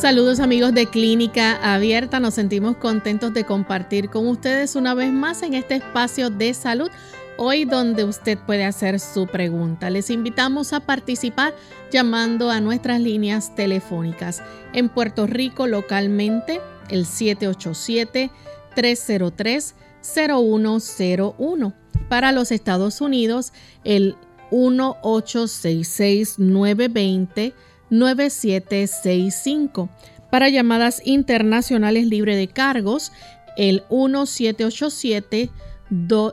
Saludos amigos de Clínica Abierta, nos sentimos contentos de compartir con ustedes una vez más en este espacio de salud, hoy donde usted puede hacer su pregunta. Les invitamos a participar llamando a nuestras líneas telefónicas. En Puerto Rico localmente el 787-303-0101. Para los Estados Unidos el 1866 920 9765. Para llamadas internacionales libre de cargos, el 1787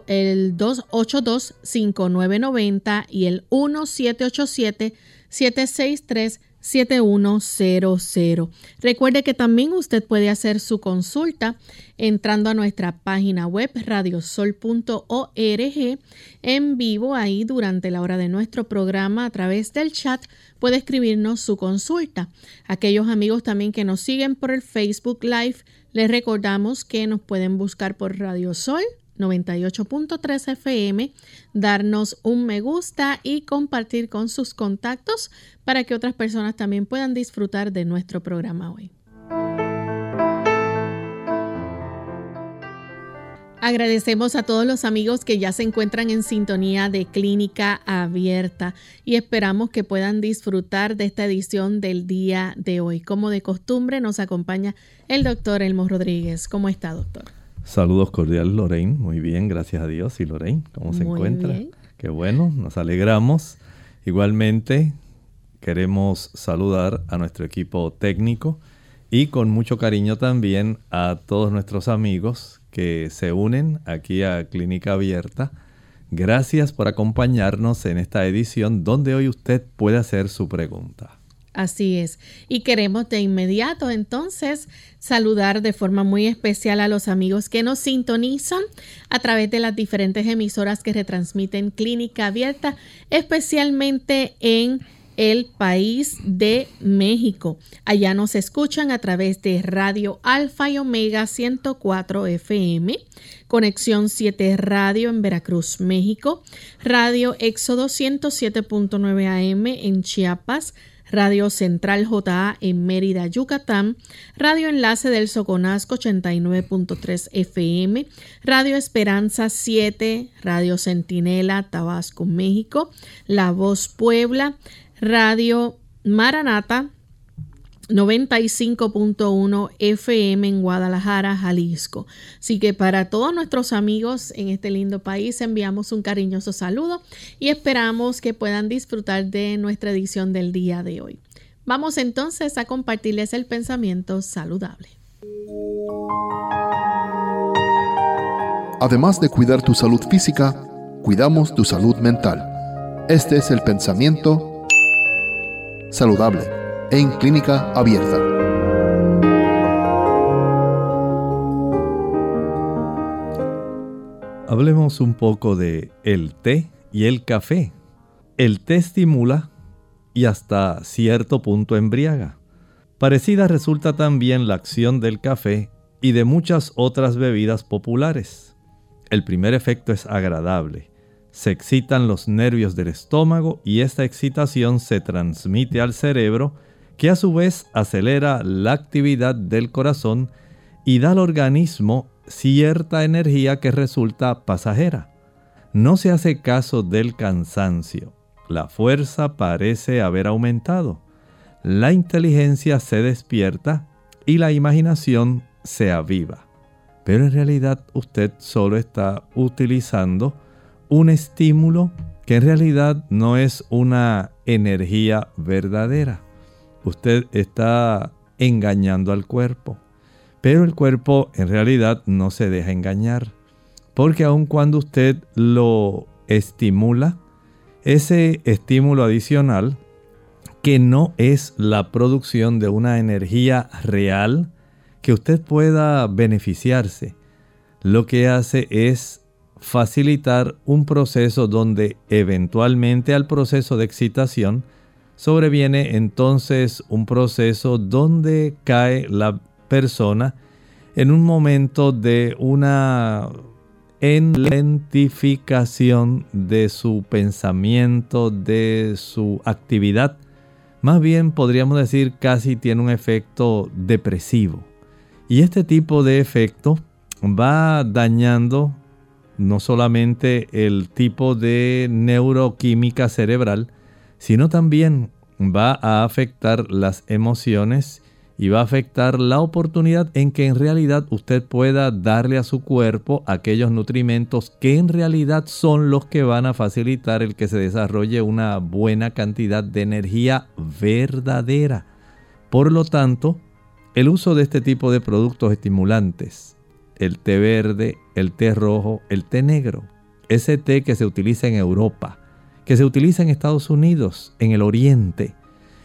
el 282 5990 y el 1787 763 7100. Recuerde que también usted puede hacer su consulta entrando a nuestra página web radiosol.org en vivo ahí durante la hora de nuestro programa a través del chat puede escribirnos su consulta. Aquellos amigos también que nos siguen por el Facebook Live, les recordamos que nos pueden buscar por Radio Sol 98.3 FM, darnos un me gusta y compartir con sus contactos para que otras personas también puedan disfrutar de nuestro programa hoy. Agradecemos a todos los amigos que ya se encuentran en sintonía de Clínica Abierta y esperamos que puedan disfrutar de esta edición del día de hoy. Como de costumbre nos acompaña el doctor Elmo Rodríguez. ¿Cómo está, doctor? Saludos cordiales, Lorraine. Muy bien, gracias a Dios. ¿Y Lorraine, cómo se encuentra? Qué bueno, nos alegramos. Igualmente, queremos saludar a nuestro equipo técnico y con mucho cariño también a todos nuestros amigos que se unen aquí a Clínica Abierta. Gracias por acompañarnos en esta edición donde hoy usted puede hacer su pregunta. Así es. Y queremos de inmediato entonces saludar de forma muy especial a los amigos que nos sintonizan a través de las diferentes emisoras que retransmiten Clínica Abierta, especialmente en el país de México. Allá nos escuchan a través de Radio Alfa y Omega 104 FM, Conexión 7 Radio en Veracruz, México, Radio Éxodo 107.9 AM en Chiapas, Radio Central JA en Mérida, Yucatán, Radio Enlace del Soconasco 89.3 FM, Radio Esperanza 7, Radio Centinela, Tabasco, México, La Voz Puebla, Radio Maranata 95.1 FM en Guadalajara, Jalisco. Así que para todos nuestros amigos en este lindo país enviamos un cariñoso saludo y esperamos que puedan disfrutar de nuestra edición del día de hoy. Vamos entonces a compartirles el pensamiento saludable. Además de cuidar tu salud física, cuidamos tu salud mental. Este es el pensamiento saludable en clínica abierta. Hablemos un poco de el té y el café. El té estimula y hasta cierto punto embriaga. Parecida resulta también la acción del café y de muchas otras bebidas populares. El primer efecto es agradable. Se excitan los nervios del estómago y esta excitación se transmite al cerebro que a su vez acelera la actividad del corazón y da al organismo cierta energía que resulta pasajera. No se hace caso del cansancio. La fuerza parece haber aumentado. La inteligencia se despierta y la imaginación se aviva. Pero en realidad usted solo está utilizando un estímulo que en realidad no es una energía verdadera usted está engañando al cuerpo. Pero el cuerpo en realidad no se deja engañar. Porque aun cuando usted lo estimula, ese estímulo adicional que no es la producción de una energía real que usted pueda beneficiarse. Lo que hace es facilitar un proceso donde eventualmente al proceso de excitación sobreviene entonces un proceso donde cae la persona en un momento de una enlentificación de su pensamiento, de su actividad. Más bien podríamos decir casi tiene un efecto depresivo. Y este tipo de efecto va dañando no solamente el tipo de neuroquímica cerebral, sino también va a afectar las emociones y va a afectar la oportunidad en que en realidad usted pueda darle a su cuerpo aquellos nutrimentos que en realidad son los que van a facilitar el que se desarrolle una buena cantidad de energía verdadera. Por lo tanto, el uso de este tipo de productos estimulantes, el té verde, el té rojo, el té negro, ese té que se utiliza en Europa, que se utiliza en Estados Unidos, en el Oriente,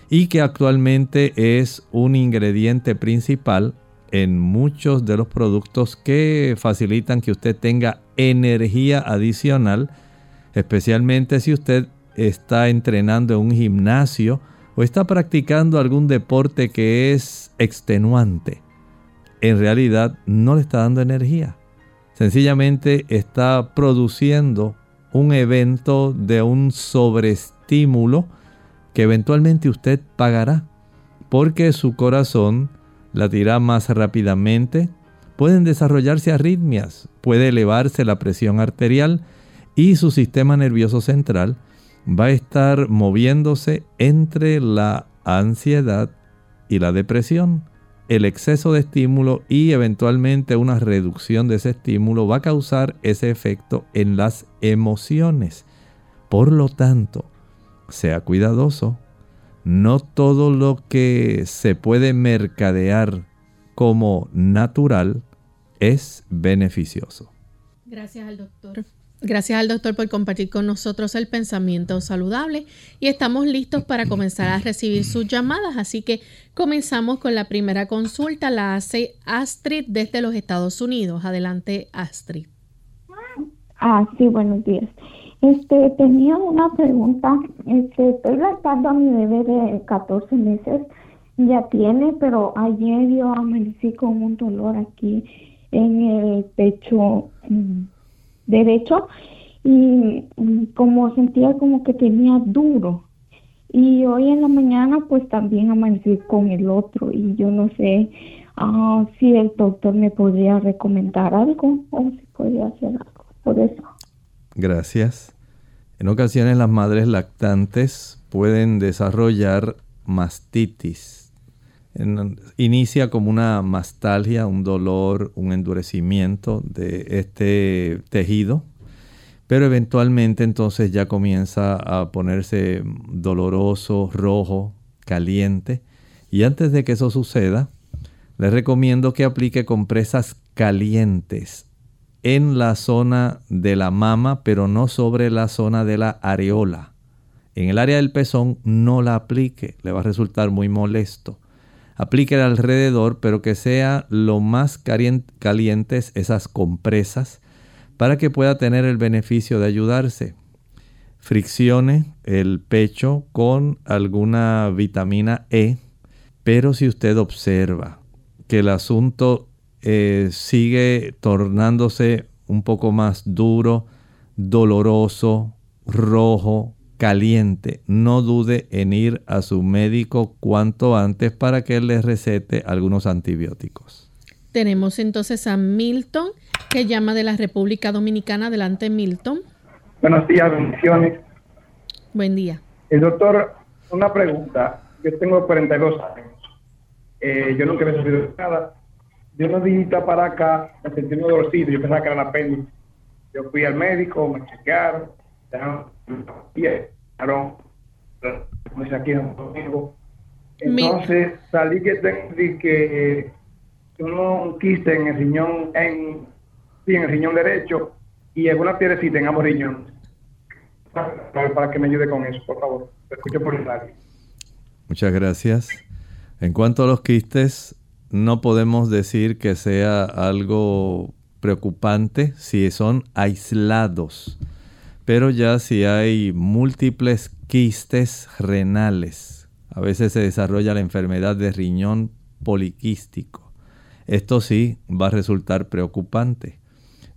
y que actualmente es un ingrediente principal en muchos de los productos que facilitan que usted tenga energía adicional, especialmente si usted está entrenando en un gimnasio o está practicando algún deporte que es extenuante. En realidad no le está dando energía. Sencillamente está produciendo un evento de un sobreestímulo que eventualmente usted pagará, porque su corazón latirá más rápidamente, pueden desarrollarse arritmias, puede elevarse la presión arterial y su sistema nervioso central va a estar moviéndose entre la ansiedad y la depresión. El exceso de estímulo y eventualmente una reducción de ese estímulo va a causar ese efecto en las emociones. Por lo tanto, sea cuidadoso. No todo lo que se puede mercadear como natural es beneficioso. Gracias al doctor. Gracias al doctor por compartir con nosotros el pensamiento saludable y estamos listos para comenzar a recibir sus llamadas. Así que comenzamos con la primera consulta. La hace Astrid desde los Estados Unidos. Adelante, Astrid. Ah, sí, buenos días. Este, tenía una pregunta. Este, estoy lactando a mi bebé de 14 meses. Ya tiene, pero ayer yo amanecí con un dolor aquí en el pecho mm, derecho y mm, como sentía como que tenía duro. Y hoy en la mañana pues también amanecí con el otro y yo no sé ah, si el doctor me podría recomendar algo o si podría hacer algo por eso. Gracias. En ocasiones las madres lactantes pueden desarrollar mastitis. Inicia como una mastalgia, un dolor, un endurecimiento de este tejido, pero eventualmente entonces ya comienza a ponerse doloroso, rojo, caliente. Y antes de que eso suceda, les recomiendo que aplique compresas calientes en la zona de la mama, pero no sobre la zona de la areola. En el área del pezón no la aplique, le va a resultar muy molesto. Aplique alrededor, pero que sea lo más calientes esas compresas para que pueda tener el beneficio de ayudarse. Friccione el pecho con alguna vitamina E, pero si usted observa que el asunto eh, sigue tornándose un poco más duro, doloroso, rojo, caliente, no dude en ir a su médico cuanto antes para que él le recete algunos antibióticos. Tenemos entonces a Milton, que llama de la República Dominicana. Adelante, Milton. Buenos días, bendiciones. Buen día. El doctor, una pregunta. Yo tengo 42 años. Eh, yo nunca he recibido nada de unos días para acá me sentí un dolorcito, yo pensaba que era la apéndice. Yo fui al médico, me chequearon, dejaron, aquí conmigo. Entonces salí que tengo que uno un quiste en el riñón, en, sí, en el riñón derecho y alguna piedrecita en ambos riñones. Para, para, que me ayude con eso, por favor. Te escucho por el radio. Muchas gracias. En cuanto a los quistes, no podemos decir que sea algo preocupante si son aislados. Pero ya si hay múltiples quistes renales, a veces se desarrolla la enfermedad de riñón poliquístico. Esto sí va a resultar preocupante.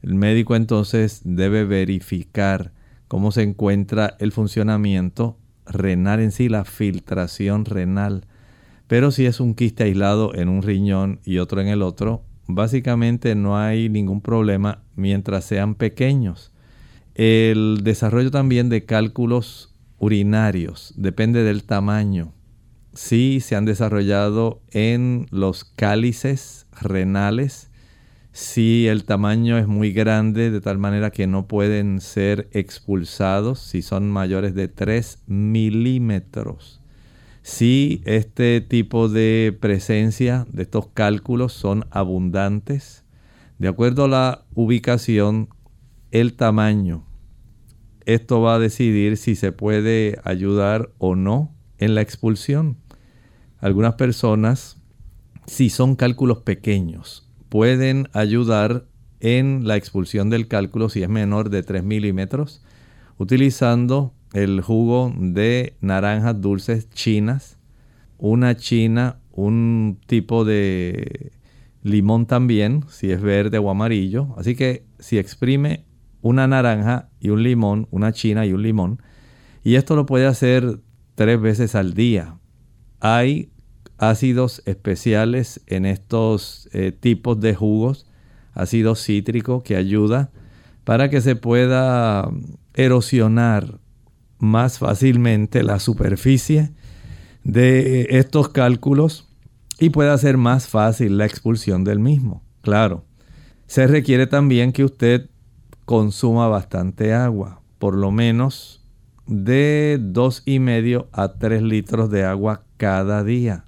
El médico entonces debe verificar cómo se encuentra el funcionamiento renal en sí, la filtración renal. Pero si es un quiste aislado en un riñón y otro en el otro, básicamente no hay ningún problema mientras sean pequeños. El desarrollo también de cálculos urinarios depende del tamaño. Si se han desarrollado en los cálices renales, si el tamaño es muy grande de tal manera que no pueden ser expulsados, si son mayores de 3 milímetros. Si este tipo de presencia de estos cálculos son abundantes, de acuerdo a la ubicación, el tamaño, esto va a decidir si se puede ayudar o no en la expulsión. Algunas personas, si son cálculos pequeños, pueden ayudar en la expulsión del cálculo si es menor de 3 milímetros, utilizando el jugo de naranjas dulces chinas, una china, un tipo de limón también, si es verde o amarillo. Así que si exprime una naranja y un limón, una china y un limón, y esto lo puede hacer tres veces al día. Hay ácidos especiales en estos eh, tipos de jugos, ácido cítrico que ayuda para que se pueda erosionar más fácilmente la superficie de estos cálculos y pueda ser más fácil la expulsión del mismo. Claro, se requiere también que usted consuma bastante agua, por lo menos de dos y medio a 3 litros de agua cada día.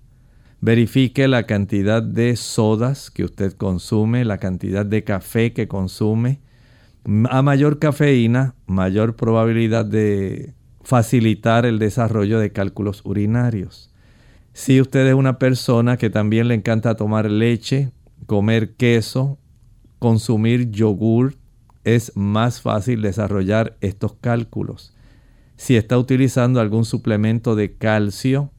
Verifique la cantidad de sodas que usted consume, la cantidad de café que consume. A mayor cafeína, mayor probabilidad de facilitar el desarrollo de cálculos urinarios. Si usted es una persona que también le encanta tomar leche, comer queso, consumir yogur, es más fácil desarrollar estos cálculos. Si está utilizando algún suplemento de calcio,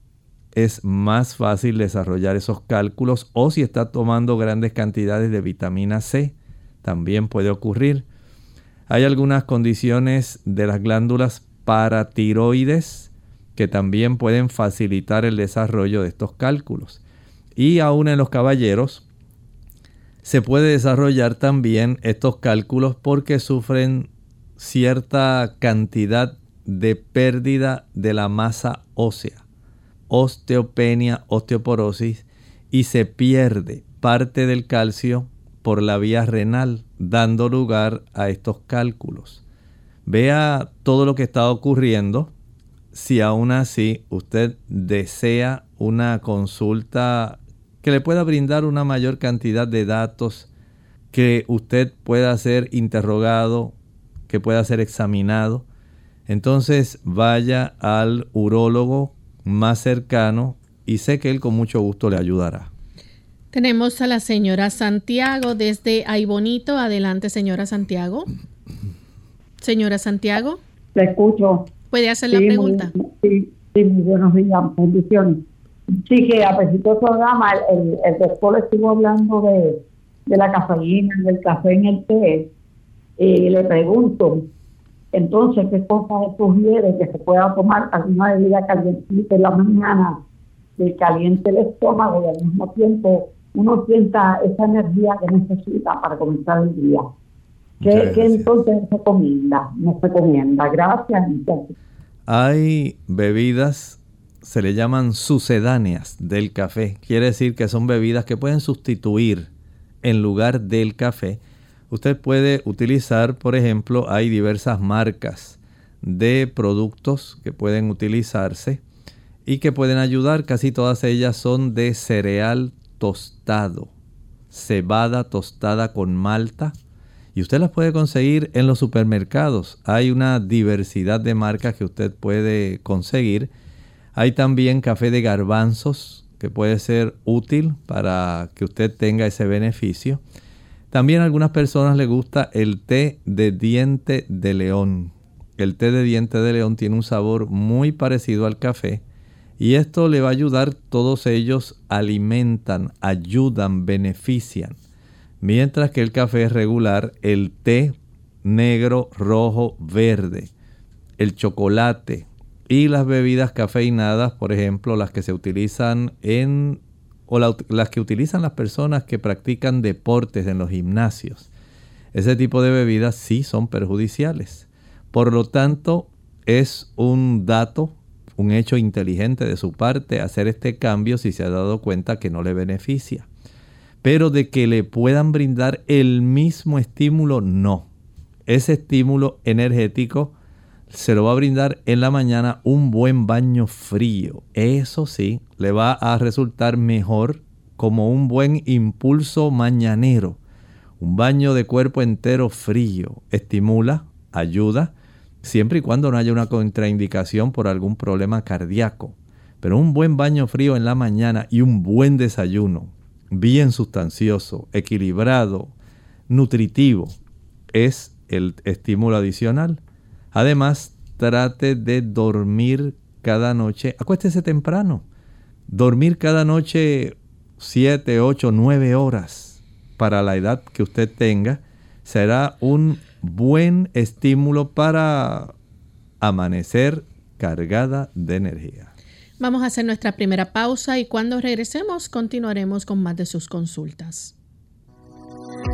es más fácil desarrollar esos cálculos o si está tomando grandes cantidades de vitamina C, también puede ocurrir. Hay algunas condiciones de las glándulas paratiroides que también pueden facilitar el desarrollo de estos cálculos. Y aún en los caballeros se puede desarrollar también estos cálculos porque sufren cierta cantidad de pérdida de la masa ósea, osteopenia, osteoporosis, y se pierde parte del calcio por la vía renal, dando lugar a estos cálculos. Vea todo lo que está ocurriendo. Si aún así usted desea una consulta que le pueda brindar una mayor cantidad de datos, que usted pueda ser interrogado, que pueda ser examinado, entonces vaya al urólogo más cercano y sé que él con mucho gusto le ayudará. Tenemos a la señora Santiago desde Bonito. Adelante, señora Santiago. Señora Santiago. Le escucho. ¿Puede hacer la pregunta? sí, sí, muy buenos días, bendiciones. Sí, que a pesar del programa, el, el, doctor estuvo hablando de, de, la cafeína, del café en el té. Y le pregunto, entonces, ¿qué cosa sugiere que se pueda tomar alguna bebida calientita en la mañana, que caliente el estómago y al mismo tiempo uno sienta esa energía que necesita para comenzar el día? ¿Qué, entonces recomienda? Nos recomienda. Gracias. Hay bebidas, se le llaman sucedáneas del café. Quiere decir que son bebidas que pueden sustituir en lugar del café. Usted puede utilizar, por ejemplo, hay diversas marcas de productos que pueden utilizarse y que pueden ayudar. Casi todas ellas son de cereal tostado, cebada tostada con malta y usted las puede conseguir en los supermercados. Hay una diversidad de marcas que usted puede conseguir. Hay también café de garbanzos que puede ser útil para que usted tenga ese beneficio. También a algunas personas les gusta el té de diente de león. El té de diente de león tiene un sabor muy parecido al café y esto le va a ayudar, todos ellos alimentan, ayudan, benefician. Mientras que el café regular, el té negro, rojo, verde, el chocolate y las bebidas cafeinadas, por ejemplo, las que se utilizan en o las que utilizan las personas que practican deportes en los gimnasios. Ese tipo de bebidas sí son perjudiciales. Por lo tanto, es un dato, un hecho inteligente de su parte hacer este cambio si se ha dado cuenta que no le beneficia. Pero de que le puedan brindar el mismo estímulo, no. Ese estímulo energético se lo va a brindar en la mañana un buen baño frío. Eso sí, le va a resultar mejor como un buen impulso mañanero. Un baño de cuerpo entero frío estimula, ayuda, siempre y cuando no haya una contraindicación por algún problema cardíaco. Pero un buen baño frío en la mañana y un buen desayuno, bien sustancioso, equilibrado, nutritivo, es el estímulo adicional Además, trate de dormir cada noche. Acuéstese temprano. Dormir cada noche 7, 8, 9 horas para la edad que usted tenga será un buen estímulo para amanecer cargada de energía. Vamos a hacer nuestra primera pausa y cuando regresemos continuaremos con más de sus consultas.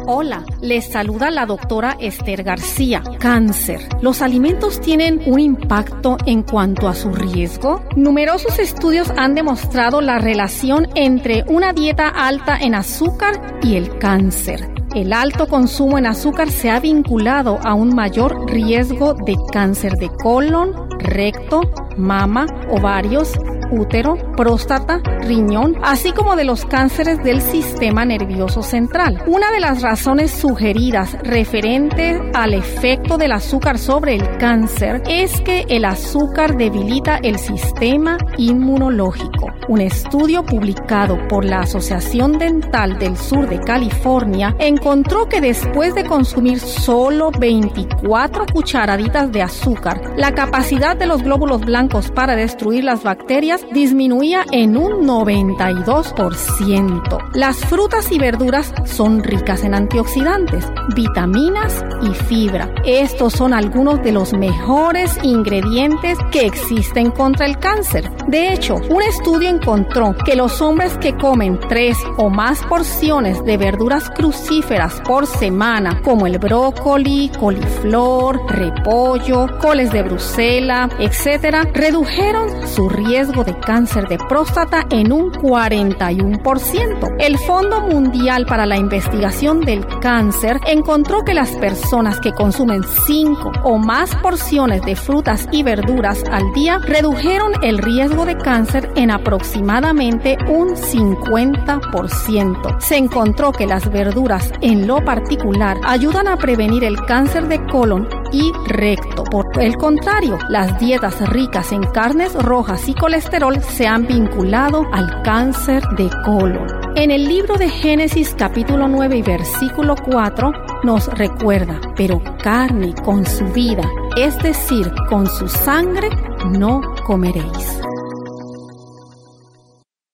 Hola, les saluda la doctora Esther García. Cáncer. ¿Los alimentos tienen un impacto en cuanto a su riesgo? Numerosos estudios han demostrado la relación entre una dieta alta en azúcar y el cáncer. El alto consumo en azúcar se ha vinculado a un mayor riesgo de cáncer de colon, recto, mama, ovarios, útero, próstata, riñón, así como de los cánceres del sistema nervioso central. Una de las razones sugeridas referente al efecto del azúcar sobre el cáncer es que el azúcar debilita el sistema inmunológico. Un estudio publicado por la Asociación Dental del Sur de California encontró que después de consumir solo 24 cucharaditas de azúcar, la capacidad de los glóbulos blancos para destruir las bacterias disminuía en un 92%. Las frutas y verduras son ricas en antioxidantes, vitaminas y fibra. Estos son algunos de los mejores ingredientes que existen contra el cáncer. De hecho, un estudio encontró que los hombres que comen tres o más porciones de verduras crucíferas por semana, como el brócoli, coliflor, repollo, coles de Bruselas, etc., redujeron su riesgo de cáncer de próstata en un 41%. El Fondo Mundial para la Investigación del Cáncer encontró que las personas que consumen 5 o más porciones de frutas y verduras al día redujeron el riesgo de cáncer en aproximadamente un 50%. Se encontró que las verduras en lo particular ayudan a prevenir el cáncer de colon y recto. Por el contrario, las dietas ricas en carnes rojas y colesterol se han vinculado al cáncer de colon. En el libro de Génesis capítulo 9 y versículo 4 nos recuerda, pero carne con su vida, es decir, con su sangre, no comeréis.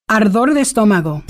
Ardor de estómago.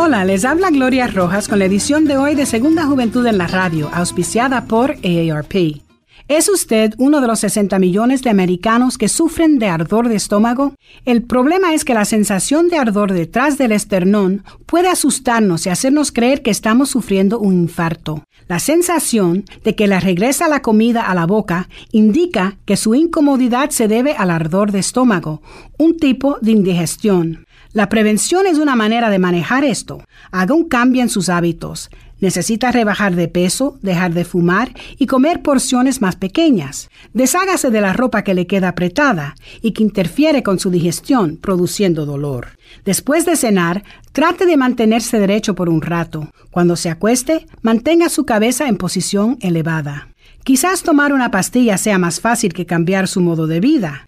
Hola, les habla Gloria Rojas con la edición de hoy de Segunda Juventud en la Radio, auspiciada por AARP. ¿Es usted uno de los 60 millones de americanos que sufren de ardor de estómago? El problema es que la sensación de ardor detrás del esternón puede asustarnos y hacernos creer que estamos sufriendo un infarto. La sensación de que le regresa la comida a la boca indica que su incomodidad se debe al ardor de estómago, un tipo de indigestión. La prevención es una manera de manejar esto. Haga un cambio en sus hábitos. Necesita rebajar de peso, dejar de fumar y comer porciones más pequeñas. Deshágase de la ropa que le queda apretada y que interfiere con su digestión, produciendo dolor. Después de cenar, trate de mantenerse derecho por un rato. Cuando se acueste, mantenga su cabeza en posición elevada. Quizás tomar una pastilla sea más fácil que cambiar su modo de vida.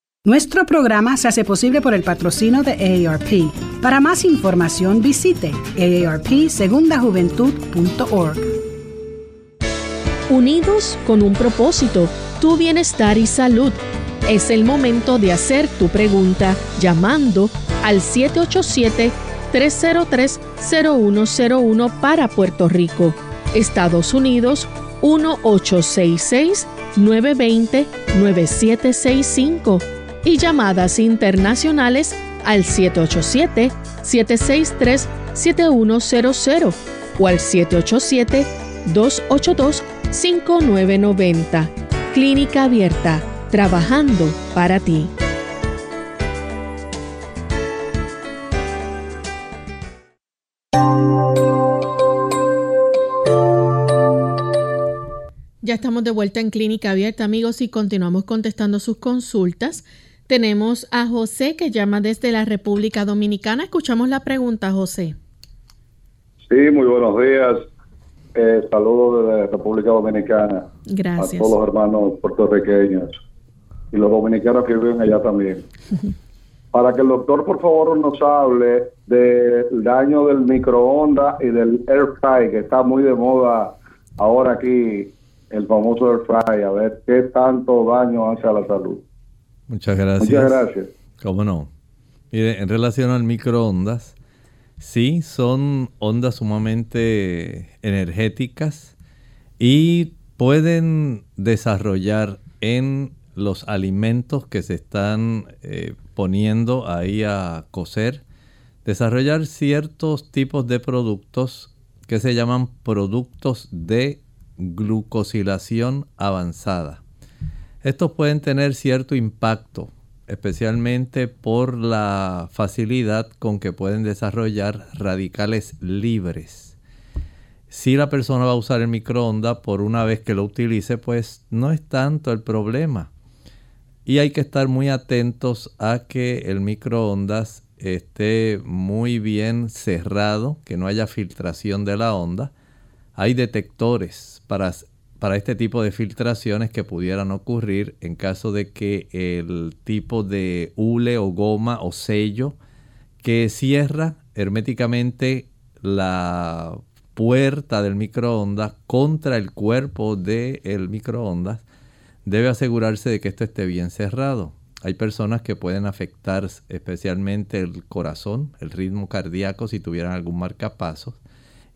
Nuestro programa se hace posible por el patrocino de AARP. Para más información visite aarpsegundajuventud.org. Unidos con un propósito, tu bienestar y salud. Es el momento de hacer tu pregunta llamando al 787-303-0101 para Puerto Rico, Estados Unidos 1866-920-9765 y llamadas internacionales al 787-763-7100 o al 787-282-5990. Clínica Abierta, trabajando para ti. Ya estamos de vuelta en Clínica Abierta, amigos, y continuamos contestando sus consultas. Tenemos a José que llama desde la República Dominicana. Escuchamos la pregunta, José. Sí, muy buenos días. Eh, saludos desde la República Dominicana. Gracias. A todos los hermanos puertorriqueños y los dominicanos que viven allá también. Para que el doctor, por favor, nos hable del daño del microondas y del air fry, que está muy de moda ahora aquí, el famoso air fry, a ver qué tanto daño hace a la salud. Muchas gracias. Muchas gracias. ¿Cómo no? Mire, en relación al microondas, sí, son ondas sumamente energéticas y pueden desarrollar en los alimentos que se están eh, poniendo ahí a cocer, desarrollar ciertos tipos de productos que se llaman productos de glucosilación avanzada. Estos pueden tener cierto impacto, especialmente por la facilidad con que pueden desarrollar radicales libres. Si la persona va a usar el microondas por una vez que lo utilice, pues no es tanto el problema. Y hay que estar muy atentos a que el microondas esté muy bien cerrado, que no haya filtración de la onda. Hay detectores para para este tipo de filtraciones que pudieran ocurrir en caso de que el tipo de hule o goma o sello que cierra herméticamente la puerta del microondas contra el cuerpo del microondas debe asegurarse de que esto esté bien cerrado. Hay personas que pueden afectar especialmente el corazón, el ritmo cardíaco si tuvieran algún marcapasos.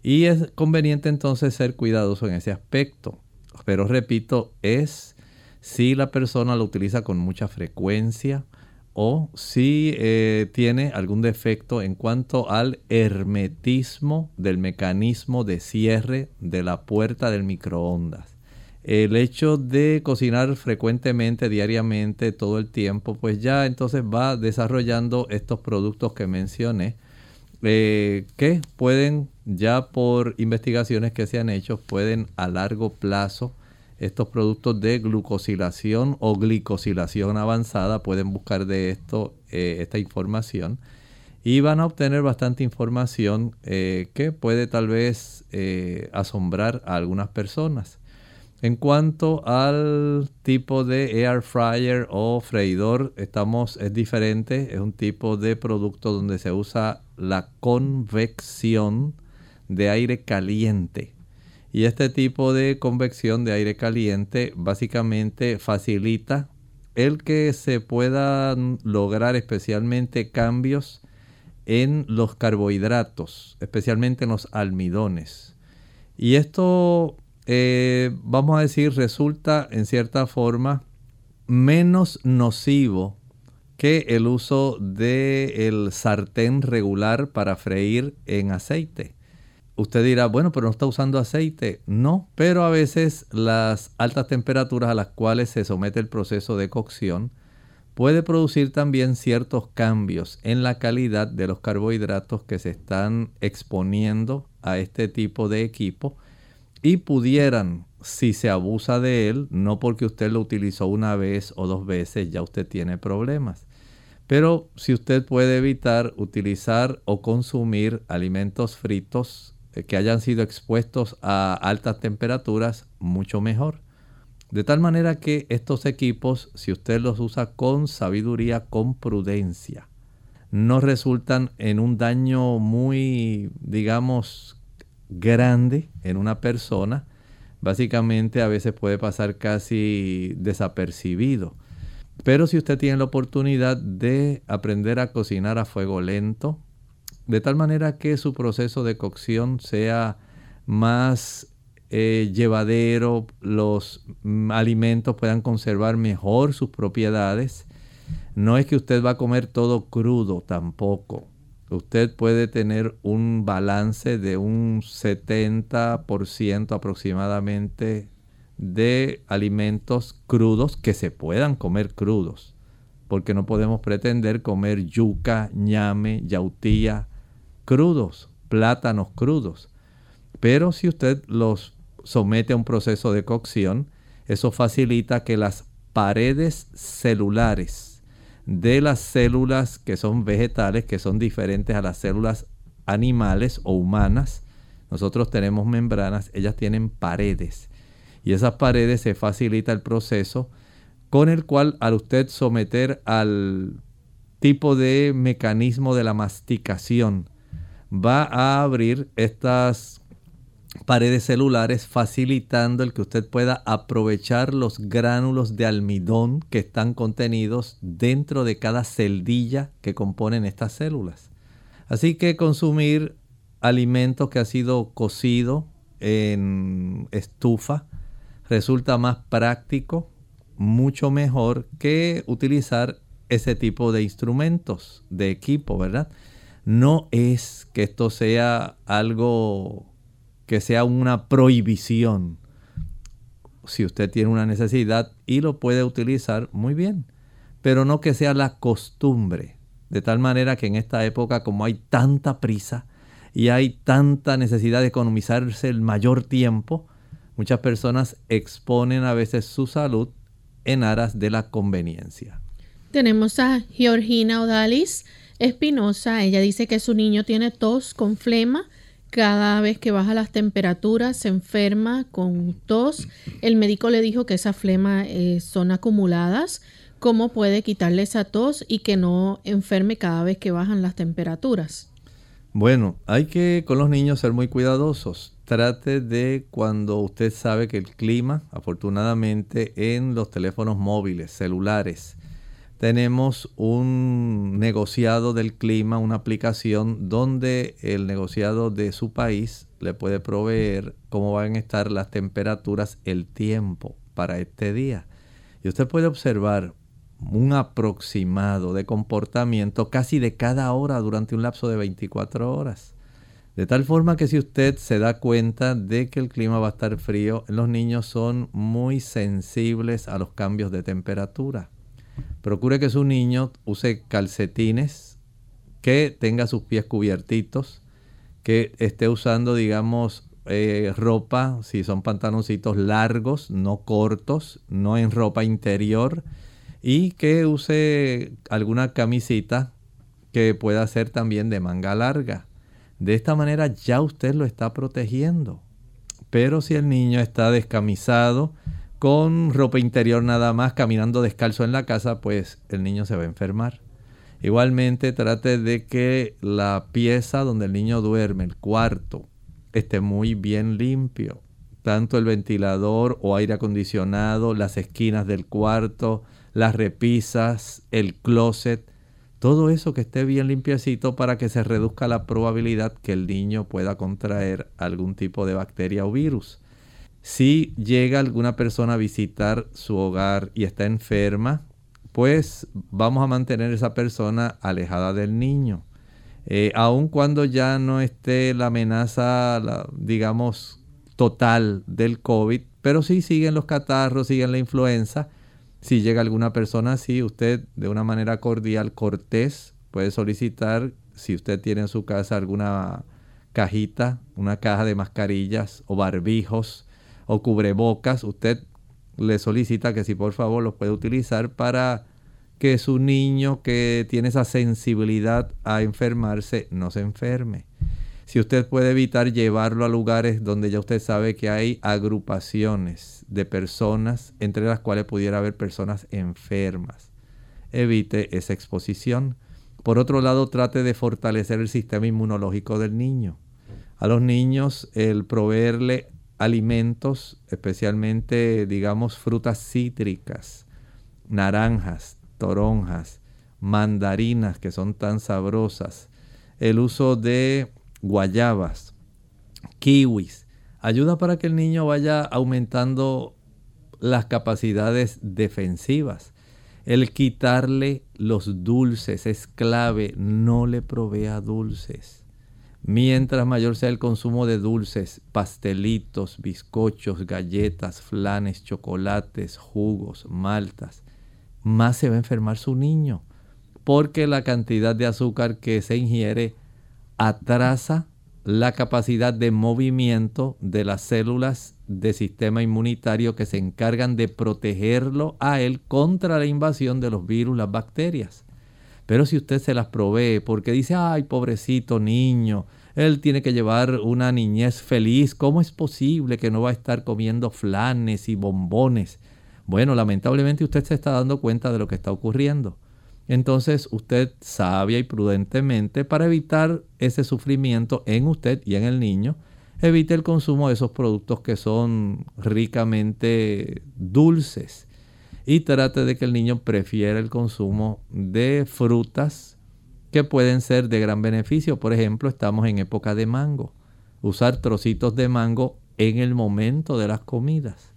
Y es conveniente entonces ser cuidadoso en ese aspecto. Pero repito, es si la persona lo utiliza con mucha frecuencia o si eh, tiene algún defecto en cuanto al hermetismo del mecanismo de cierre de la puerta del microondas. El hecho de cocinar frecuentemente, diariamente, todo el tiempo, pues ya entonces va desarrollando estos productos que mencioné, eh, que pueden ya por investigaciones que se han hecho, pueden a largo plazo estos productos de glucosilación o glicosilación avanzada, pueden buscar de esto eh, esta información y van a obtener bastante información eh, que puede tal vez eh, asombrar a algunas personas. En cuanto al tipo de air fryer o freidor, estamos, es diferente, es un tipo de producto donde se usa la convección de aire caliente. Y este tipo de convección de aire caliente básicamente facilita el que se puedan lograr especialmente cambios en los carbohidratos, especialmente en los almidones. Y esto, eh, vamos a decir, resulta en cierta forma menos nocivo que el uso del sartén regular para freír en aceite. Usted dirá, bueno, pero no está usando aceite. No, pero a veces las altas temperaturas a las cuales se somete el proceso de cocción puede producir también ciertos cambios en la calidad de los carbohidratos que se están exponiendo a este tipo de equipo y pudieran, si se abusa de él, no porque usted lo utilizó una vez o dos veces, ya usted tiene problemas. Pero si usted puede evitar utilizar o consumir alimentos fritos que hayan sido expuestos a altas temperaturas, mucho mejor. De tal manera que estos equipos, si usted los usa con sabiduría, con prudencia, no resultan en un daño muy, digamos, grande en una persona. Básicamente a veces puede pasar casi desapercibido. Pero si usted tiene la oportunidad de aprender a cocinar a fuego lento, de tal manera que su proceso de cocción sea más eh, llevadero, los mm, alimentos puedan conservar mejor sus propiedades. No es que usted va a comer todo crudo tampoco. Usted puede tener un balance de un 70% aproximadamente de alimentos crudos que se puedan comer crudos. Porque no podemos pretender comer yuca, ñame, yautía crudos, plátanos crudos. Pero si usted los somete a un proceso de cocción, eso facilita que las paredes celulares de las células que son vegetales, que son diferentes a las células animales o humanas, nosotros tenemos membranas, ellas tienen paredes. Y esas paredes se facilita el proceso con el cual al usted someter al tipo de mecanismo de la masticación, va a abrir estas paredes celulares facilitando el que usted pueda aprovechar los gránulos de almidón que están contenidos dentro de cada celdilla que componen estas células. Así que consumir alimentos que ha sido cocido en estufa resulta más práctico, mucho mejor que utilizar ese tipo de instrumentos, de equipo, ¿verdad? No es que esto sea algo que sea una prohibición. Si usted tiene una necesidad y lo puede utilizar, muy bien. Pero no que sea la costumbre. De tal manera que en esta época, como hay tanta prisa y hay tanta necesidad de economizarse el mayor tiempo, muchas personas exponen a veces su salud en aras de la conveniencia. Tenemos a Georgina Odalis Espinosa. Ella dice que su niño tiene tos con flema cada vez que baja las temperaturas se enferma con tos. El médico le dijo que esas flemas eh, son acumuladas. ¿Cómo puede quitarle esa tos y que no enferme cada vez que bajan las temperaturas? Bueno, hay que con los niños ser muy cuidadosos. Trate de cuando usted sabe que el clima, afortunadamente en los teléfonos móviles, celulares, tenemos un negociado del clima, una aplicación donde el negociado de su país le puede proveer cómo van a estar las temperaturas, el tiempo para este día. Y usted puede observar un aproximado de comportamiento casi de cada hora durante un lapso de 24 horas. De tal forma que si usted se da cuenta de que el clima va a estar frío, los niños son muy sensibles a los cambios de temperatura. Procure que su niño use calcetines, que tenga sus pies cubiertitos, que esté usando, digamos, eh, ropa, si son pantaloncitos largos, no cortos, no en ropa interior, y que use alguna camisita que pueda ser también de manga larga. De esta manera ya usted lo está protegiendo. Pero si el niño está descamisado, con ropa interior nada más, caminando descalzo en la casa, pues el niño se va a enfermar. Igualmente trate de que la pieza donde el niño duerme, el cuarto, esté muy bien limpio. Tanto el ventilador o aire acondicionado, las esquinas del cuarto, las repisas, el closet, todo eso que esté bien limpiecito para que se reduzca la probabilidad que el niño pueda contraer algún tipo de bacteria o virus. Si llega alguna persona a visitar su hogar y está enferma, pues vamos a mantener esa persona alejada del niño. Eh, aun cuando ya no esté la amenaza, digamos, total del COVID, pero si siguen los catarros, siguen la influenza. Si llega alguna persona así, usted de una manera cordial, cortés, puede solicitar, si usted tiene en su casa alguna cajita, una caja de mascarillas o barbijos o cubrebocas, usted le solicita que si por favor los puede utilizar para que su niño que tiene esa sensibilidad a enfermarse no se enferme. Si usted puede evitar llevarlo a lugares donde ya usted sabe que hay agrupaciones de personas, entre las cuales pudiera haber personas enfermas, evite esa exposición. Por otro lado, trate de fortalecer el sistema inmunológico del niño. A los niños el proveerle alimentos, especialmente digamos frutas cítricas, naranjas, toronjas, mandarinas que son tan sabrosas, el uso de guayabas, kiwis, ayuda para que el niño vaya aumentando las capacidades defensivas. El quitarle los dulces es clave, no le provea dulces. Mientras mayor sea el consumo de dulces, pastelitos, bizcochos, galletas, flanes, chocolates, jugos, maltas, más se va a enfermar su niño. Porque la cantidad de azúcar que se ingiere atrasa la capacidad de movimiento de las células del sistema inmunitario que se encargan de protegerlo a él contra la invasión de los virus, las bacterias. Pero si usted se las provee porque dice, ay, pobrecito niño, él tiene que llevar una niñez feliz, ¿cómo es posible que no va a estar comiendo flanes y bombones? Bueno, lamentablemente usted se está dando cuenta de lo que está ocurriendo. Entonces usted sabia y prudentemente para evitar ese sufrimiento en usted y en el niño, evite el consumo de esos productos que son ricamente dulces y trate de que el niño prefiera el consumo de frutas que pueden ser de gran beneficio. Por ejemplo, estamos en época de mango. Usar trocitos de mango en el momento de las comidas.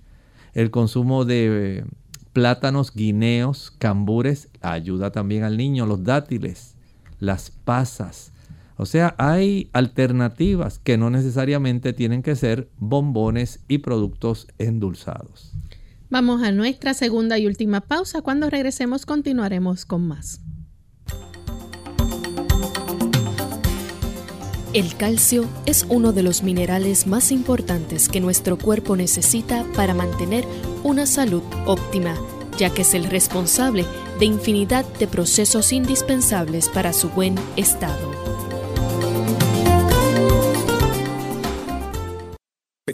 El consumo de plátanos, guineos, cambures, ayuda también al niño, los dátiles, las pasas. O sea, hay alternativas que no necesariamente tienen que ser bombones y productos endulzados. Vamos a nuestra segunda y última pausa. Cuando regresemos continuaremos con más. El calcio es uno de los minerales más importantes que nuestro cuerpo necesita para mantener una salud óptima, ya que es el responsable de infinidad de procesos indispensables para su buen estado.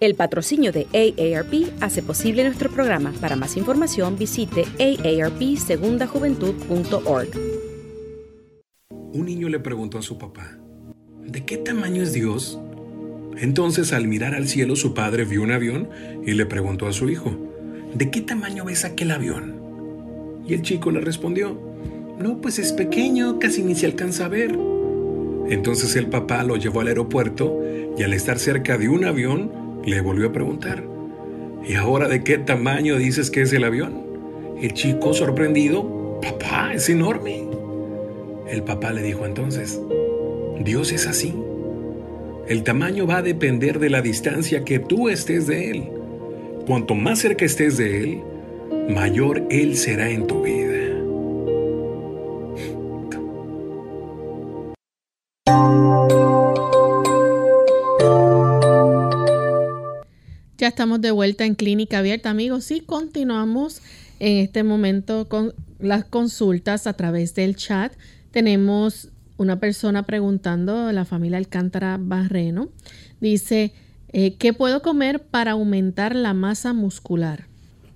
El patrocinio de AARP hace posible nuestro programa. Para más información visite aarpsegundajuventud.org. Un niño le preguntó a su papá, ¿de qué tamaño es Dios? Entonces al mirar al cielo su padre vio un avión y le preguntó a su hijo, ¿de qué tamaño ves aquel avión? Y el chico le respondió, no, pues es pequeño, casi ni se alcanza a ver. Entonces el papá lo llevó al aeropuerto y al estar cerca de un avión le volvió a preguntar, ¿y ahora de qué tamaño dices que es el avión? El chico sorprendido, papá, es enorme. El papá le dijo entonces, Dios es así. El tamaño va a depender de la distancia que tú estés de Él. Cuanto más cerca estés de Él, mayor Él será en tu vida. Estamos de vuelta en Clínica Abierta, amigos, y continuamos en este momento con las consultas a través del chat. Tenemos una persona preguntando, la familia Alcántara Barreno, dice, eh, ¿qué puedo comer para aumentar la masa muscular?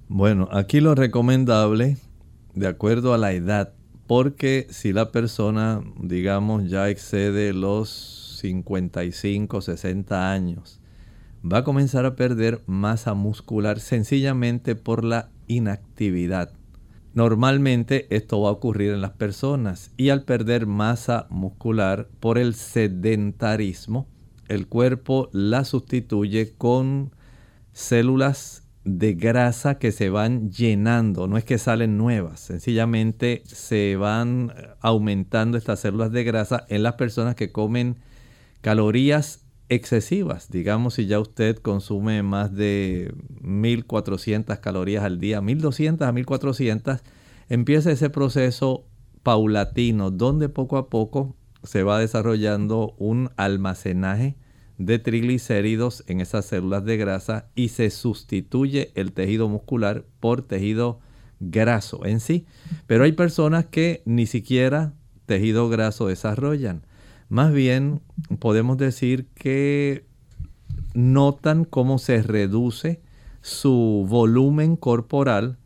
Bueno, aquí lo recomendable, de acuerdo a la edad, porque si la persona, digamos, ya excede los 55, 60 años, va a comenzar a perder masa muscular sencillamente por la inactividad. Normalmente esto va a ocurrir en las personas y al perder masa muscular por el sedentarismo, el cuerpo la sustituye con células de grasa que se van llenando, no es que salen nuevas, sencillamente se van aumentando estas células de grasa en las personas que comen calorías excesivas. Digamos, si ya usted consume más de 1400 calorías al día, 1200 a 1400, empieza ese proceso paulatino donde poco a poco se va desarrollando un almacenaje de triglicéridos en esas células de grasa y se sustituye el tejido muscular por tejido graso en sí. Pero hay personas que ni siquiera tejido graso desarrollan. Más bien podemos decir que notan cómo se reduce su volumen corporal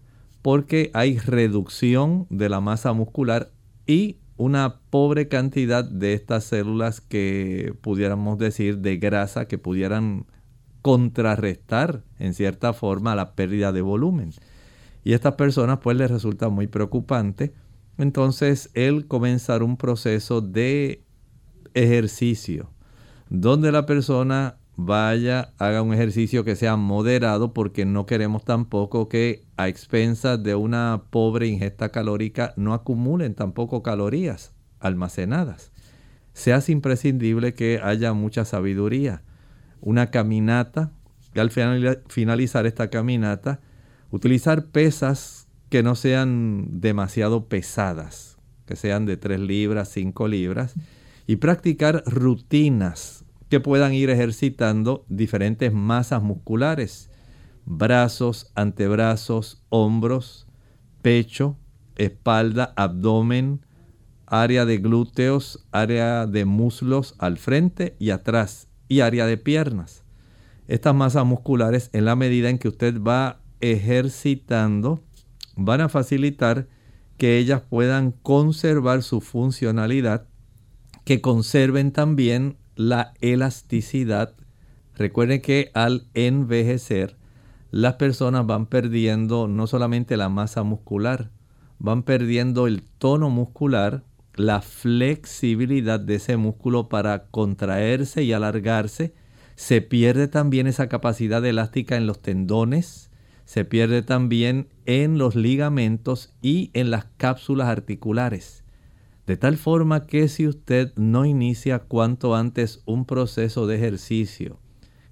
porque hay reducción de la masa muscular y una pobre cantidad de estas células que pudiéramos decir de grasa que pudieran contrarrestar en cierta forma la pérdida de volumen. Y a estas personas pues les resulta muy preocupante entonces el comenzar un proceso de ejercicio, donde la persona vaya, haga un ejercicio que sea moderado, porque no queremos tampoco que a expensas de una pobre ingesta calórica no acumulen tampoco calorías almacenadas. Se hace imprescindible que haya mucha sabiduría. Una caminata, y al finalizar esta caminata, utilizar pesas que no sean demasiado pesadas, que sean de 3 libras, 5 libras, y practicar rutinas que puedan ir ejercitando diferentes masas musculares, brazos, antebrazos, hombros, pecho, espalda, abdomen, área de glúteos, área de muslos al frente y atrás y área de piernas. Estas masas musculares en la medida en que usted va ejercitando van a facilitar que ellas puedan conservar su funcionalidad que conserven también la elasticidad. Recuerden que al envejecer, las personas van perdiendo no solamente la masa muscular, van perdiendo el tono muscular, la flexibilidad de ese músculo para contraerse y alargarse. Se pierde también esa capacidad elástica en los tendones, se pierde también en los ligamentos y en las cápsulas articulares. De tal forma que si usted no inicia cuanto antes un proceso de ejercicio,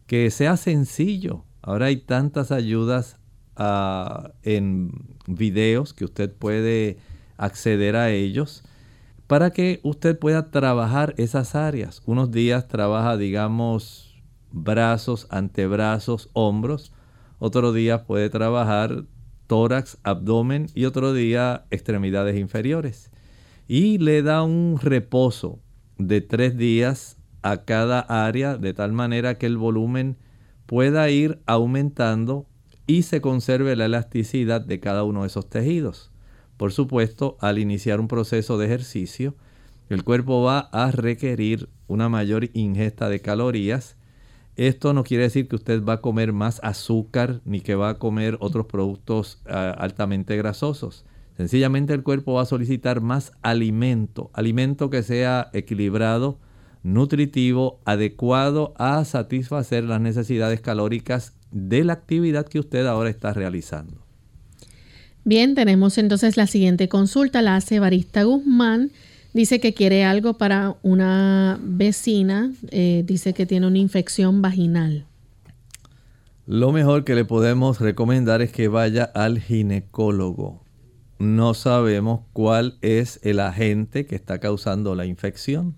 que sea sencillo, ahora hay tantas ayudas ah, en videos que usted puede acceder a ellos para que usted pueda trabajar esas áreas. Unos días trabaja, digamos, brazos, antebrazos, hombros. Otro día puede trabajar tórax, abdomen y otro día extremidades inferiores y le da un reposo de tres días a cada área de tal manera que el volumen pueda ir aumentando y se conserve la elasticidad de cada uno de esos tejidos. Por supuesto, al iniciar un proceso de ejercicio, el cuerpo va a requerir una mayor ingesta de calorías. Esto no quiere decir que usted va a comer más azúcar ni que va a comer otros productos ah, altamente grasosos. Sencillamente el cuerpo va a solicitar más alimento, alimento que sea equilibrado, nutritivo, adecuado a satisfacer las necesidades calóricas de la actividad que usted ahora está realizando. Bien, tenemos entonces la siguiente consulta, la hace Barista Guzmán. Dice que quiere algo para una vecina, eh, dice que tiene una infección vaginal. Lo mejor que le podemos recomendar es que vaya al ginecólogo no sabemos cuál es el agente que está causando la infección.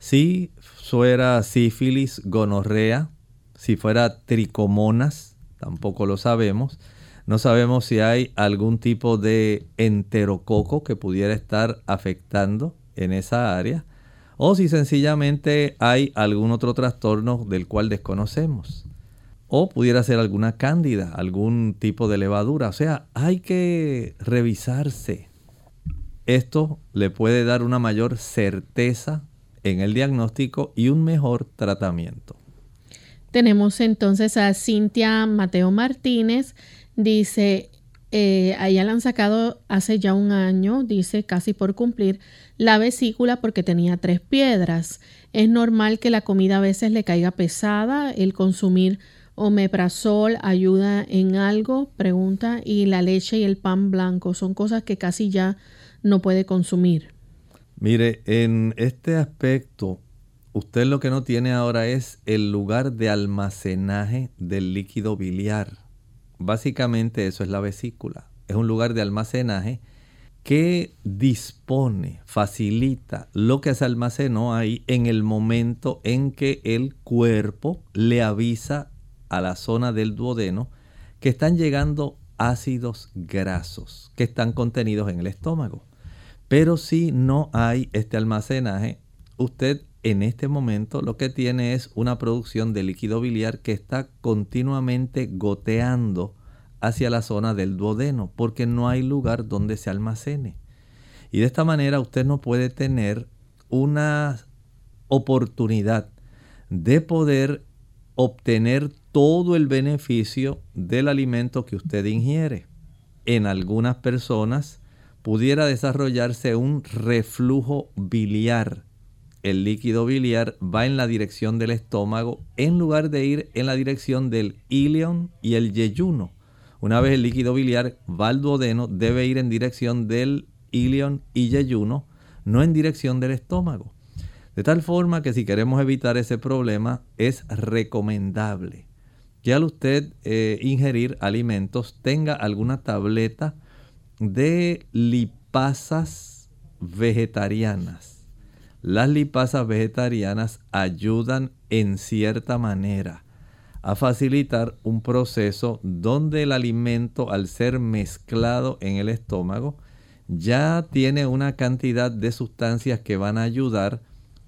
Si fuera sífilis, gonorrea, si fuera tricomonas, tampoco lo sabemos. No sabemos si hay algún tipo de enterococo que pudiera estar afectando en esa área o si sencillamente hay algún otro trastorno del cual desconocemos o pudiera ser alguna cándida, algún tipo de levadura. O sea, hay que revisarse. Esto le puede dar una mayor certeza en el diagnóstico y un mejor tratamiento. Tenemos entonces a Cintia Mateo Martínez. Dice, eh, a ella la han sacado hace ya un año, dice casi por cumplir, la vesícula porque tenía tres piedras. Es normal que la comida a veces le caiga pesada, el consumir omeprazol ayuda en algo? Pregunta. Y la leche y el pan blanco son cosas que casi ya no puede consumir. Mire, en este aspecto, usted lo que no tiene ahora es el lugar de almacenaje del líquido biliar. Básicamente eso es la vesícula. Es un lugar de almacenaje que dispone, facilita lo que se almacenó ahí en el momento en que el cuerpo le avisa a la zona del duodeno que están llegando ácidos grasos que están contenidos en el estómago. Pero si no hay este almacenaje, usted en este momento lo que tiene es una producción de líquido biliar que está continuamente goteando hacia la zona del duodeno porque no hay lugar donde se almacene. Y de esta manera usted no puede tener una oportunidad de poder obtener todo el beneficio del alimento que usted ingiere. En algunas personas pudiera desarrollarse un reflujo biliar. El líquido biliar va en la dirección del estómago en lugar de ir en la dirección del ilion y el yeyuno. Una vez el líquido biliar va al duodeno, debe ir en dirección del ilion y yeyuno, no en dirección del estómago. De tal forma que si queremos evitar ese problema, es recomendable que al usted eh, ingerir alimentos tenga alguna tableta de lipasas vegetarianas. Las lipasas vegetarianas ayudan en cierta manera a facilitar un proceso donde el alimento al ser mezclado en el estómago ya tiene una cantidad de sustancias que van a ayudar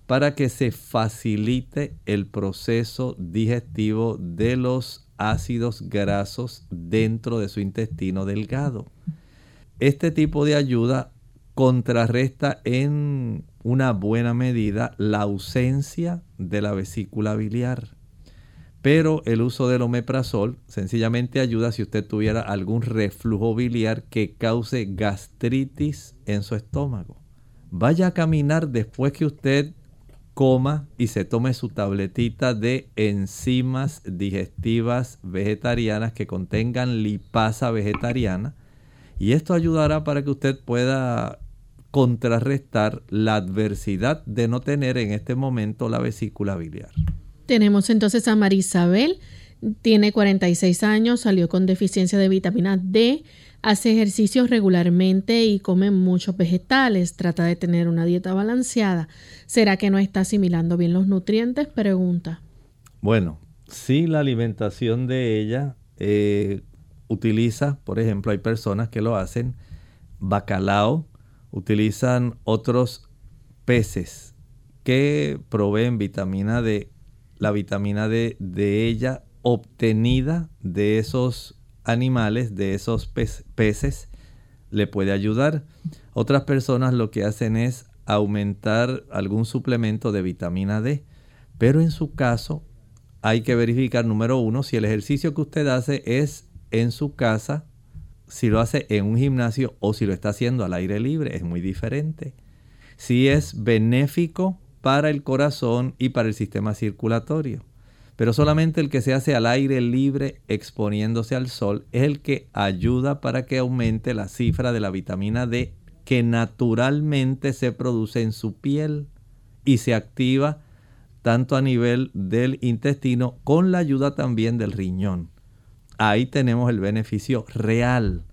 para que se facilite el proceso digestivo de los ácidos grasos dentro de su intestino delgado. Este tipo de ayuda contrarresta en una buena medida la ausencia de la vesícula biliar. Pero el uso del omeprazol sencillamente ayuda si usted tuviera algún reflujo biliar que cause gastritis en su estómago. Vaya a caminar después que usted coma y se tome su tabletita de enzimas digestivas vegetarianas que contengan lipasa vegetariana. Y esto ayudará para que usted pueda contrarrestar la adversidad de no tener en este momento la vesícula biliar. Tenemos entonces a Marisabel, tiene 46 años, salió con deficiencia de vitamina D hace ejercicios regularmente y come muchos vegetales, trata de tener una dieta balanceada. ¿Será que no está asimilando bien los nutrientes? Pregunta. Bueno, si la alimentación de ella eh, utiliza, por ejemplo, hay personas que lo hacen, bacalao, utilizan otros peces que proveen vitamina D, la vitamina D de ella obtenida de esos animales, de esos peces, le puede ayudar. Otras personas lo que hacen es aumentar algún suplemento de vitamina D, pero en su caso hay que verificar, número uno, si el ejercicio que usted hace es en su casa si lo hace en un gimnasio o si lo está haciendo al aire libre, es muy diferente. Si es benéfico para el corazón y para el sistema circulatorio. Pero solamente el que se hace al aire libre exponiéndose al sol es el que ayuda para que aumente la cifra de la vitamina D que naturalmente se produce en su piel y se activa tanto a nivel del intestino con la ayuda también del riñón. Ahí tenemos el beneficio real.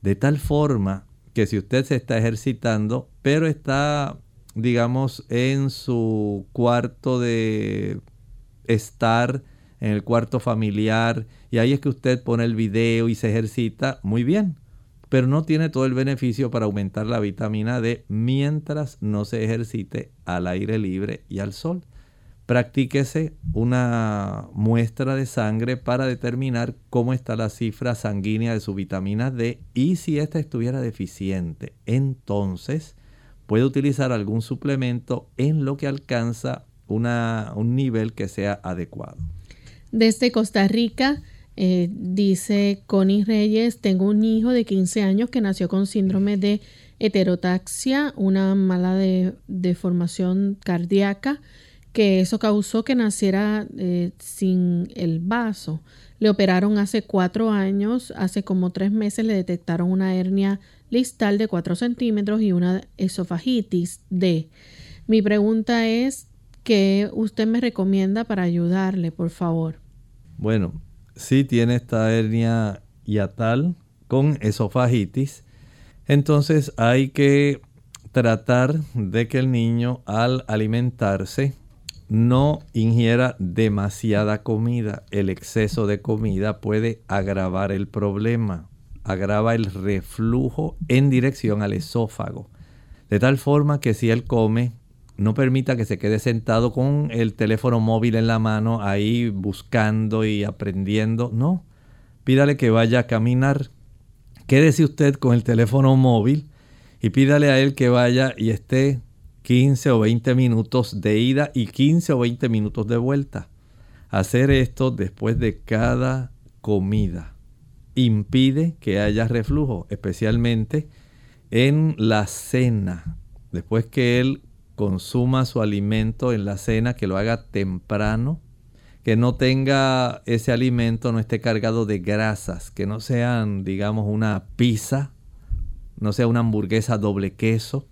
De tal forma que si usted se está ejercitando, pero está, digamos, en su cuarto de estar, en el cuarto familiar, y ahí es que usted pone el video y se ejercita, muy bien pero no tiene todo el beneficio para aumentar la vitamina D mientras no se ejercite al aire libre y al sol. Practíquese una muestra de sangre para determinar cómo está la cifra sanguínea de su vitamina D y si ésta estuviera deficiente, entonces puede utilizar algún suplemento en lo que alcanza un nivel que sea adecuado. Desde Costa Rica, eh, dice Connie Reyes, tengo un hijo de 15 años que nació con síndrome de heterotaxia, una mala deformación cardíaca, que eso causó que naciera eh, sin el vaso. Le operaron hace cuatro años, hace como tres meses le detectaron una hernia listal de 4 centímetros y una esofagitis D. Mi pregunta es, ¿qué usted me recomienda para ayudarle, por favor? Bueno, si tiene esta hernia hiatal con esofagitis, entonces hay que tratar de que el niño al alimentarse no ingiera demasiada comida. El exceso de comida puede agravar el problema, agrava el reflujo en dirección al esófago. De tal forma que si él come no permita que se quede sentado con el teléfono móvil en la mano ahí buscando y aprendiendo. No, pídale que vaya a caminar. Quédese usted con el teléfono móvil y pídale a él que vaya y esté 15 o 20 minutos de ida y 15 o 20 minutos de vuelta. Hacer esto después de cada comida impide que haya reflujo, especialmente en la cena. Después que él consuma su alimento en la cena, que lo haga temprano, que no tenga ese alimento, no esté cargado de grasas, que no sean, digamos, una pizza, no sea una hamburguesa doble queso,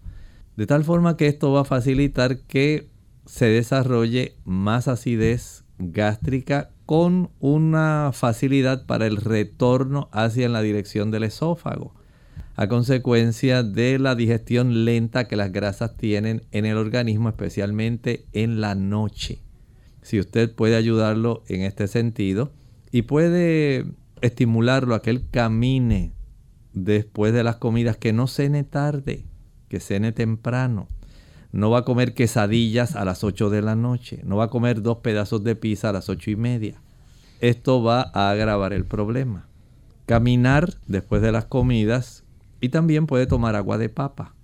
de tal forma que esto va a facilitar que se desarrolle más acidez gástrica con una facilidad para el retorno hacia la dirección del esófago a consecuencia de la digestión lenta que las grasas tienen en el organismo, especialmente en la noche. Si usted puede ayudarlo en este sentido y puede estimularlo a que él camine después de las comidas, que no cene tarde, que cene temprano. No va a comer quesadillas a las 8 de la noche, no va a comer dos pedazos de pizza a las ocho y media. Esto va a agravar el problema. Caminar después de las comidas y también puede tomar agua de papa.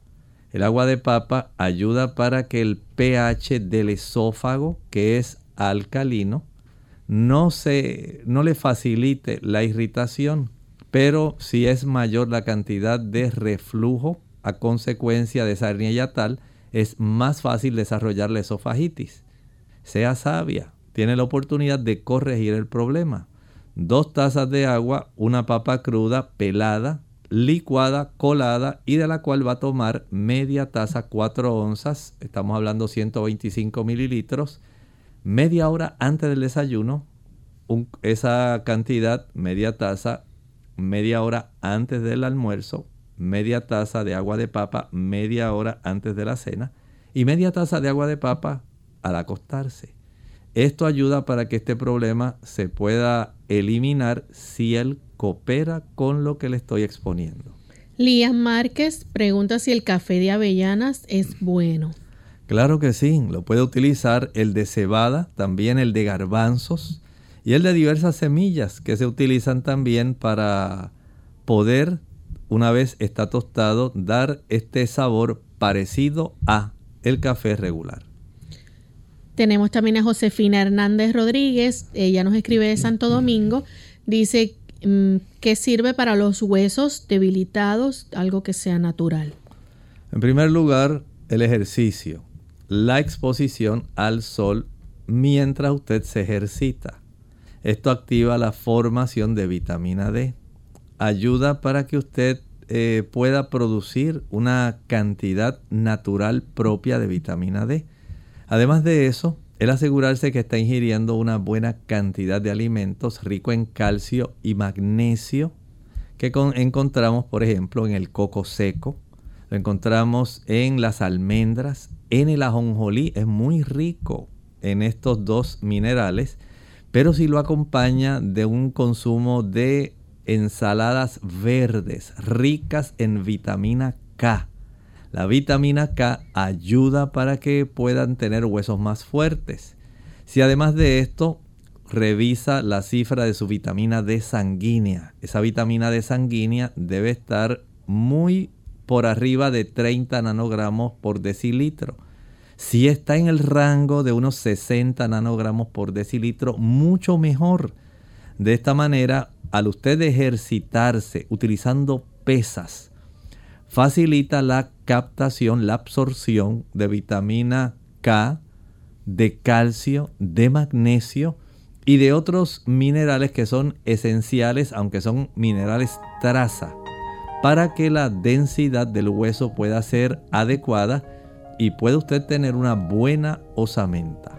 El agua de papa ayuda para que el pH del esófago, que es alcalino, no, se, no le facilite la irritación, pero si es mayor la cantidad de reflujo a consecuencia de esa hernia yatal, es más fácil desarrollar la esofagitis. Sea sabia, tiene la oportunidad de corregir el problema. Dos tazas de agua, una papa cruda, pelada, licuada, colada y de la cual va a tomar media taza, 4 onzas, estamos hablando 125 mililitros, media hora antes del desayuno, esa cantidad, media taza, media hora antes del almuerzo, media taza de agua de papa, media hora antes de la cena y media taza de agua de papa al acostarse. Esto ayuda para que este problema se pueda eliminar si el coopera con lo que le estoy exponiendo. Lía Márquez pregunta si el café de avellanas es bueno. Claro que sí, lo puede utilizar el de cebada, también el de garbanzos y el de diversas semillas que se utilizan también para poder, una vez está tostado, dar este sabor parecido a el café regular. Tenemos también a Josefina Hernández Rodríguez, ella nos escribe de Santo Domingo, dice mm, ¿qué sirve para los huesos debilitados? Algo que sea natural. En primer lugar, el ejercicio, la exposición al sol mientras usted se ejercita. Esto activa la formación de vitamina D. Ayuda para que usted eh, pueda producir una cantidad natural propia de vitamina D. Además de eso, el asegurarse que está ingiriendo una buena cantidad de alimentos ricos en calcio y magnesio que encontramos, por ejemplo, en el coco seco, lo encontramos en las almendras, en el ajonjolí, es muy rico en estos dos minerales pero si lo acompaña de un consumo de ensaladas verdes ricas en vitamina K. La vitamina K ayuda para que puedan tener huesos más fuertes. Si además de esto revisa la cifra de su vitamina D sanguínea, esa vitamina D sanguínea debe estar muy por arriba de 30 nanogramos por decilitro. Si está en el rango de unos 60 nanogramos por decilitro, mucho mejor. De esta manera, al usted ejercitarse utilizando pesas, facilita la captación, la absorción de vitamina K, de calcio, de magnesio y de otros minerales que son esenciales, aunque son minerales traza, para que la densidad del hueso pueda ser adecuada y puede usted tener una buena osamenta.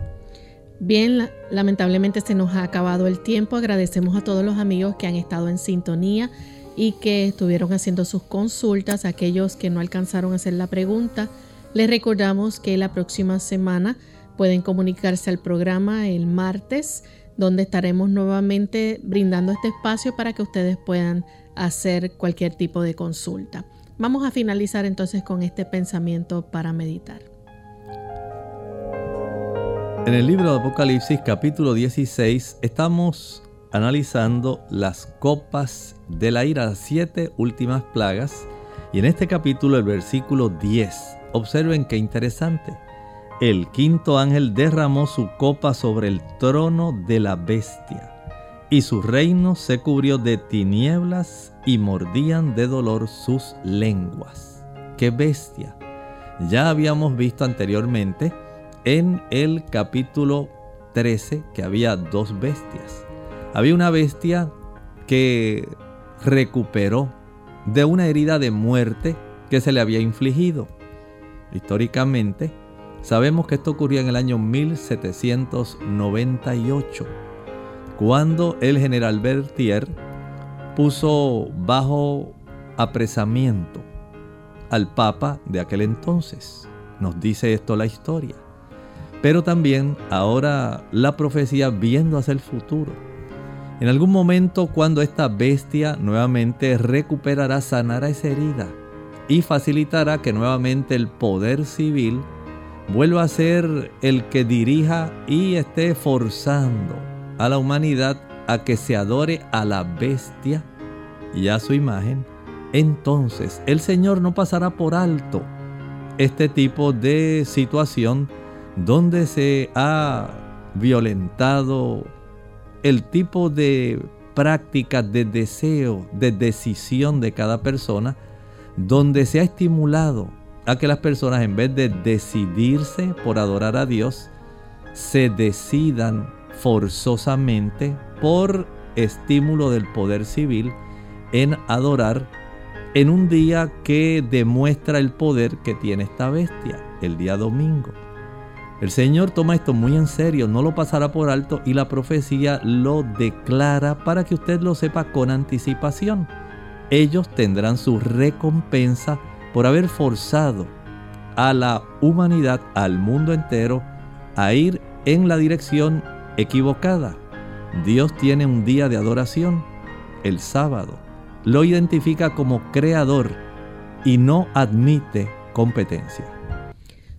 Bien, lamentablemente se nos ha acabado el tiempo. Agradecemos a todos los amigos que han estado en sintonía y que estuvieron haciendo sus consultas. Aquellos que no alcanzaron a hacer la pregunta, les recordamos que la próxima semana pueden comunicarse al programa el martes, donde estaremos nuevamente brindando este espacio para que ustedes puedan hacer cualquier tipo de consulta. Vamos a finalizar entonces con este pensamiento para meditar. En el libro de Apocalipsis capítulo 16 estamos analizando las copas de la ira, las siete últimas plagas. Y en este capítulo, el versículo 10, observen qué interesante. El quinto ángel derramó su copa sobre el trono de la bestia y su reino se cubrió de tinieblas y mordían de dolor sus lenguas. ¡Qué bestia! Ya habíamos visto anteriormente en el capítulo 13 que había dos bestias. Había una bestia que recuperó de una herida de muerte que se le había infligido. Históricamente, sabemos que esto ocurrió en el año 1798 cuando el general Berthier puso bajo apresamiento al Papa de aquel entonces. Nos dice esto la historia. Pero también ahora la profecía viendo hacia el futuro. En algún momento cuando esta bestia nuevamente recuperará, sanará esa herida y facilitará que nuevamente el poder civil vuelva a ser el que dirija y esté forzando a la humanidad a que se adore a la bestia y a su imagen, entonces el Señor no pasará por alto este tipo de situación donde se ha violentado el tipo de práctica de deseo, de decisión de cada persona, donde se ha estimulado a que las personas en vez de decidirse por adorar a Dios, se decidan forzosamente por estímulo del poder civil en adorar en un día que demuestra el poder que tiene esta bestia, el día domingo. El Señor toma esto muy en serio, no lo pasará por alto y la profecía lo declara para que usted lo sepa con anticipación. Ellos tendrán su recompensa por haber forzado a la humanidad, al mundo entero, a ir en la dirección equivocada. Dios tiene un día de adoración, el sábado. Lo identifica como creador y no admite competencia.